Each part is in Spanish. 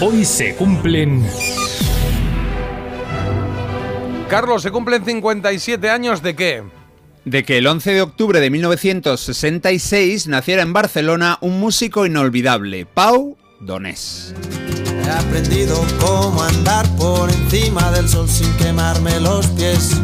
Hoy se cumplen... Carlos, ¿se cumplen 57 años de qué? De que el 11 de octubre de 1966 naciera en Barcelona un músico inolvidable, Pau Donés. He aprendido cómo andar por encima del sol sin quemarme los pies.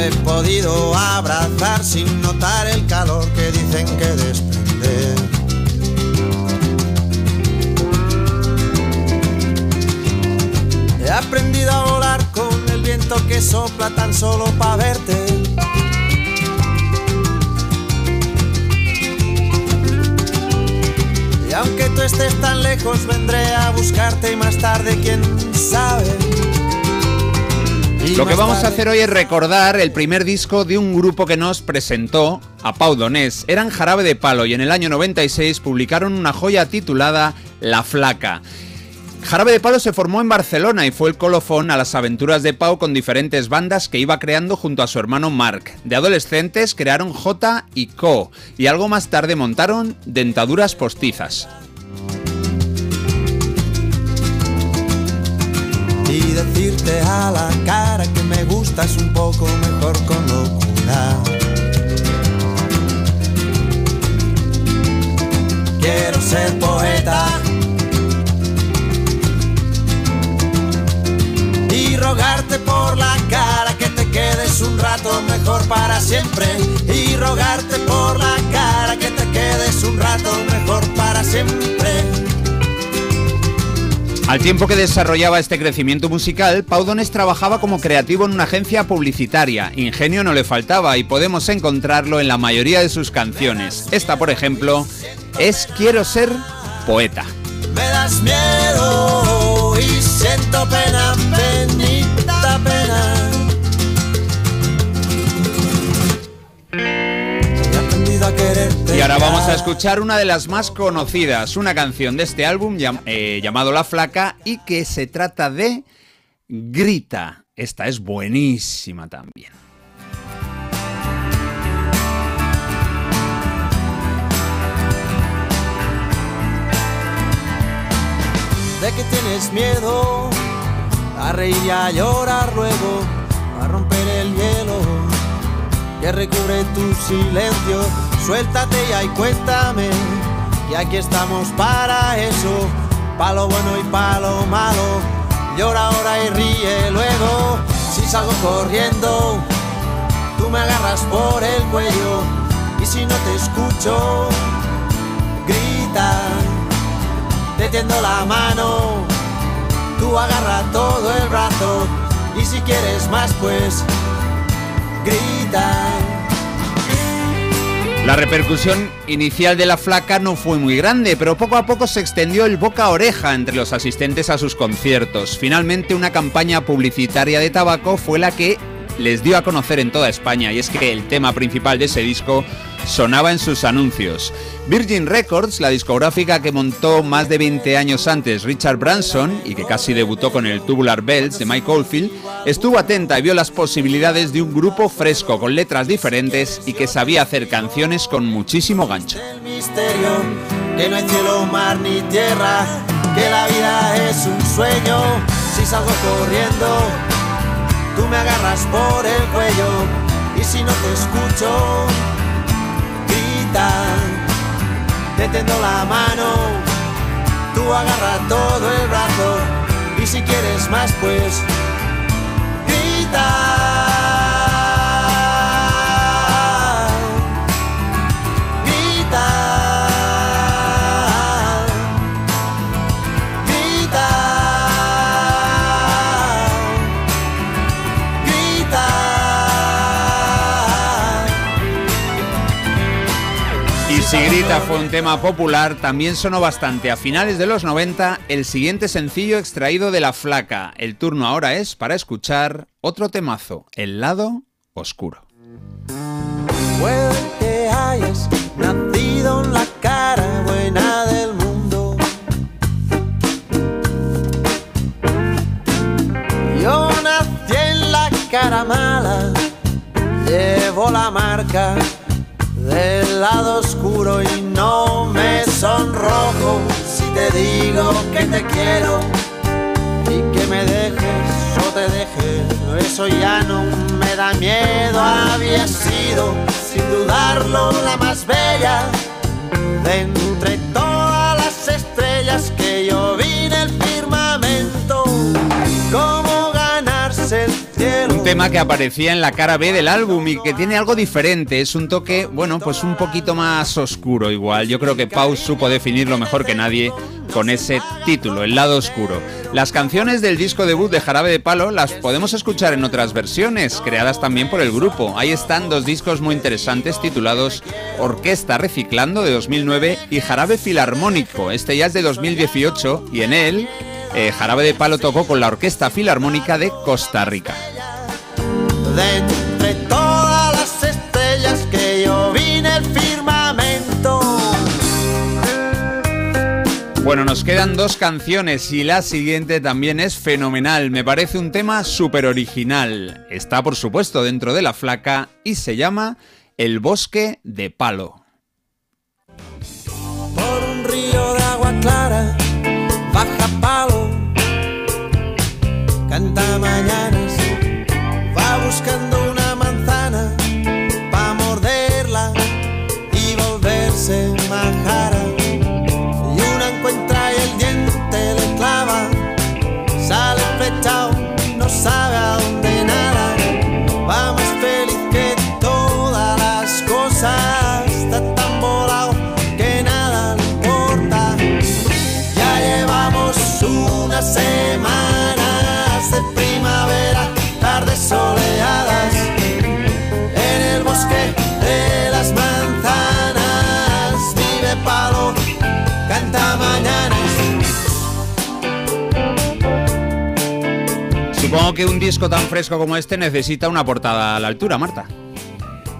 He podido abrazar sin notar el calor que dicen que desprende. He aprendido a volar con el viento que sopla tan solo para verte. Y aunque tú estés tan lejos, vendré a buscarte y más tarde, quién sabe. Lo que vamos a hacer hoy es recordar el primer disco de un grupo que nos presentó a Pau Donés. Eran Jarabe de Palo y en el año 96 publicaron una joya titulada La Flaca. Jarabe de Palo se formó en Barcelona y fue el colofón a las aventuras de Pau con diferentes bandas que iba creando junto a su hermano Mark. De adolescentes crearon J y Co. y algo más tarde montaron Dentaduras Postizas. Decirte a la cara que me gustas un poco mejor Al tiempo que desarrollaba este crecimiento musical, Pau Donés trabajaba como creativo en una agencia publicitaria. Ingenio no le faltaba y podemos encontrarlo en la mayoría de sus canciones. Esta, por ejemplo, es Quiero ser poeta. Me das miedo y siento pena, ahora vamos a escuchar una de las más conocidas, una canción de este álbum eh, llamado La Flaca y que se trata de Grita. Esta es buenísima también. De que tienes miedo a reír y a llorar luego, a romper el hielo que recubre tu silencio Suéltate ya y cuéntame, y aquí estamos para eso, palo bueno y palo malo. Llora ahora y ríe luego, si salgo corriendo, tú me agarras por el cuello, y si no te escucho, grita, te tiendo la mano, tú agarra todo el brazo, y si quieres más pues, grita. La repercusión inicial de la flaca no fue muy grande, pero poco a poco se extendió el boca a oreja entre los asistentes a sus conciertos. Finalmente una campaña publicitaria de tabaco fue la que les dio a conocer en toda España y es que el tema principal de ese disco sonaba en sus anuncios. Virgin Records, la discográfica que montó más de 20 años antes Richard Branson y que casi debutó con el Tubular Bells de Mike Oldfield, estuvo atenta y vio las posibilidades de un grupo fresco con letras diferentes y que sabía hacer canciones con muchísimo gancho. Misterio, que no hay cielo, mar ni tierra, que la vida es un sueño. Si salgo corriendo, tú me agarras por el cuello y si no te escucho, te tendo la mano, tú agarra todo el brazo y si quieres más pues Si Grita fue un tema popular, también sonó bastante a finales de los 90 el siguiente sencillo extraído de La Flaca. El turno ahora es para escuchar otro temazo, El lado oscuro. Puede que hayas nacido en la cara buena del mundo. Yo nací en la cara mala, llevo la marca lado oscuro y no me sonrojo si te digo que te quiero y que me dejes o te deje. Eso ya no me da miedo, había sido sin dudarlo la más bella de entre todas las estrellas que yo vi en el firmamento. ¿Cómo ganarse el? Un tema que aparecía en la cara B del álbum y que tiene algo diferente. Es un toque, bueno, pues un poquito más oscuro igual. Yo creo que Pau supo definirlo mejor que nadie con ese título, El lado oscuro. Las canciones del disco debut de Jarabe de Palo las podemos escuchar en otras versiones, creadas también por el grupo. Ahí están dos discos muy interesantes titulados Orquesta Reciclando de 2009 y Jarabe Filarmónico, este ya es de 2018 y en él eh, Jarabe de Palo tocó con la Orquesta Filarmónica de Costa Rica. De entre todas las estrellas que yo vi en el firmamento. Bueno, nos quedan dos canciones y la siguiente también es fenomenal. Me parece un tema súper original. Está, por supuesto, dentro de la flaca y se llama El bosque de palo. Por un río de agua clara, baja palo, canta mañanas, Supongo que un disco tan fresco como este necesita una portada a la altura, Marta.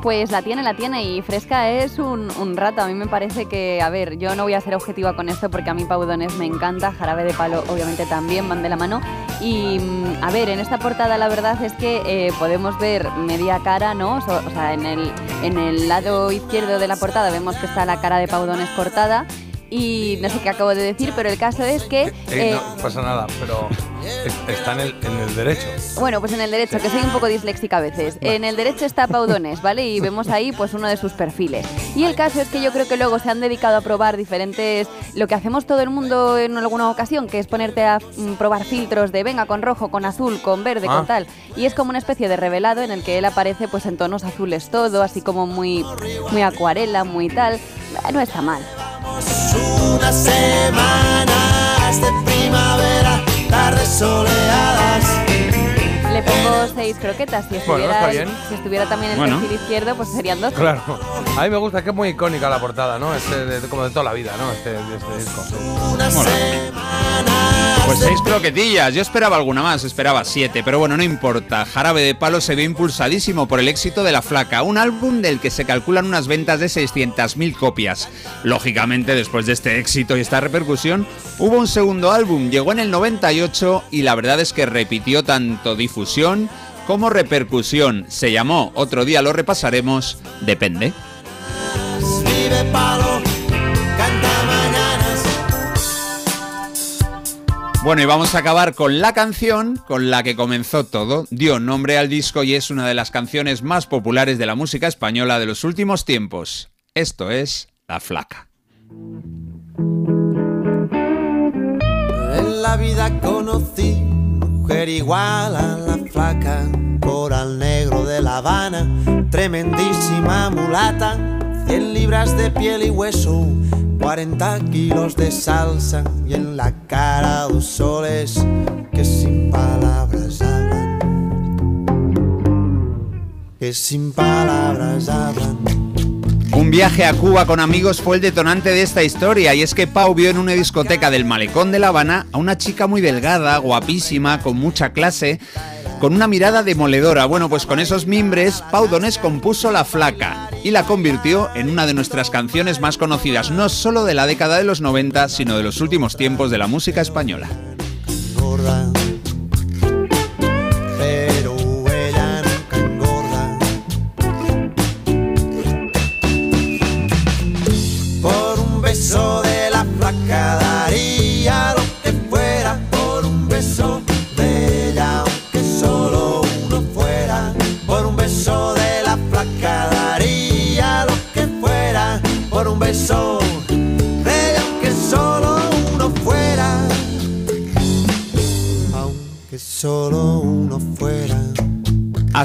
Pues la tiene, la tiene y fresca es un, un rato. A mí me parece que, a ver, yo no voy a ser objetiva con esto porque a mí Paudones me encanta, Jarabe de Palo obviamente también, van de la mano. Y mm, a ver, en esta portada la verdad es que eh, podemos ver media cara, ¿no? So- o sea, en el, en el lado izquierdo de la portada vemos que está la cara de Paudones cortada. Y no sé qué acabo de decir, pero el caso es que... Eh, eh, no pasa nada, pero está en el, en el derecho. Bueno, pues en el derecho, que soy un poco disléxica a veces. En el derecho está Paudones, ¿vale? Y vemos ahí pues uno de sus perfiles. Y el caso es que yo creo que luego se han dedicado a probar diferentes, lo que hacemos todo el mundo en alguna ocasión, que es ponerte a mm, probar filtros de venga con rojo, con azul, con verde, Ah. con tal. Y es como una especie de revelado en el que él aparece pues en tonos azules todo, así como muy, muy acuarela, muy tal. No está mal. Unas semanas de primavera, tardes soleadas. Le pongo seis croquetas. Si Bueno, estuviera, está bien. si estuviera también el Bueno. perfil izquierdo, pues serían dos. Claro. A mí me gusta, que es muy icónica la portada, ¿no? Este, de- como de toda la vida, ¿no? Este, de este disco. Mola. semanas Pues de seis croquetillas, yo esperaba alguna más, esperaba siete, pero bueno, no importa. Jarabe de Palo se ve impulsadísimo por el éxito de La Flaca, un álbum del que se calculan unas ventas de 600.000 copias. Lógicamente, después de este éxito y esta repercusión, hubo un segundo álbum, llegó en el 98 y la verdad es que repitió tanto difusión como repercusión. Se llamó, otro día lo repasaremos, Depende. vive palo, Bueno, y vamos a acabar con la canción con la que comenzó todo. Dio nombre al disco y es una de las canciones más populares de la música española de los últimos tiempos. Esto es La Flaca. En la vida conocí mujer igual a la flaca, coral negro de La Habana, tremendísima mulata, 100 libras de piel y hueso, 40 kilos de salsa y en la cara dos soles que sin palabras hablan, que sin palabras hablan. Un viaje a Cuba con amigos fue el detonante de esta historia y es que Pau vio en una discoteca del malecón de La Habana a una chica muy delgada, guapísima, con mucha clase, con una mirada demoledora. Bueno, pues con esos mimbres, Pau Donés compuso La Flaca y la convirtió en una de nuestras canciones más conocidas, no solo de la década de los 90, sino de los últimos tiempos de la música española.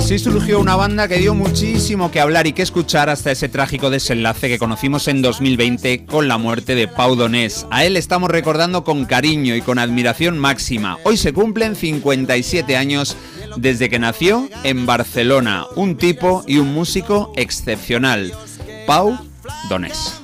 Así surgió una banda que dio muchísimo que hablar y que escuchar hasta ese trágico desenlace que conocimos en 2020 con la muerte de Pau Donés. A él estamos recordando con cariño y con admiración máxima. Hoy se cumplen 57 años desde que nació en Barcelona, un tipo y un músico excepcional, Pau Donés.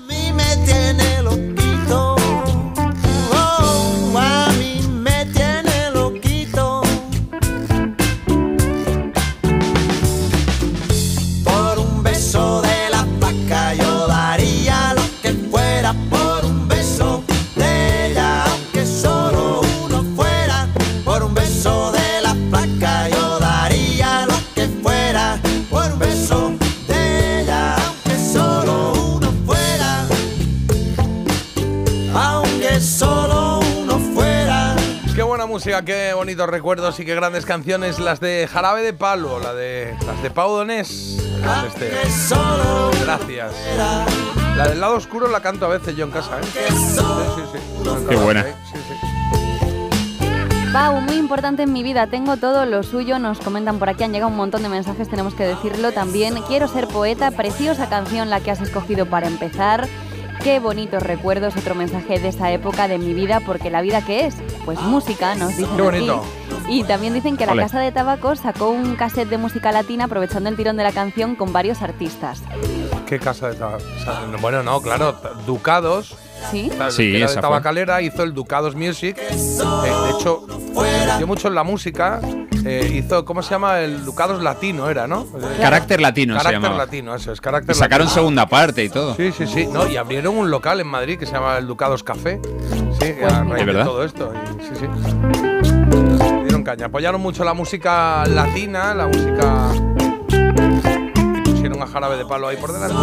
Música, qué bonitos recuerdos y qué grandes canciones. Las de Jarabe de Palo, la de, las de Pau Donés. este. Gracias. La del lado oscuro la canto a veces yo en casa, ¿eh? Sí, sí, sí. Qué buena. ¿eh? Sí, sí. Pau, muy importante en mi vida, tengo todo lo suyo, nos comentan por aquí, han llegado un montón de mensajes, tenemos que decirlo también. Quiero ser poeta, preciosa canción la que has escogido para empezar. Qué bonitos recuerdos, otro mensaje de esa época de mi vida, porque la vida que es, pues música, nos dicen Qué bonito. aquí. Y también dicen que la Ole. Casa de Tabaco sacó un cassette de música latina aprovechando el tirón de la canción con varios artistas. ¿Qué casa de tabaco? Bueno, no, claro, Ducados. ¿Sí? la- Sí, esa de fue. tabacalera, hizo el Ducados Music. Eh, de hecho, se metió mucho en la música. eh, hizo, ¿cómo se llama? El Ducados Latino era, ¿no? Eh, Carácter latino se Carácter llamaba. latino, eso es, carácter Y sacaron latino. segunda parte y todo. Sí, sí, sí. No, y abrieron un local en Madrid que se llama el Ducados Café. Sí, Pues a raíz ¿De todo esto. y sí, sí. Dieron caña. Apoyaron mucho la música latina, la música. Y pusieron a jarabe de palo ahí por delante.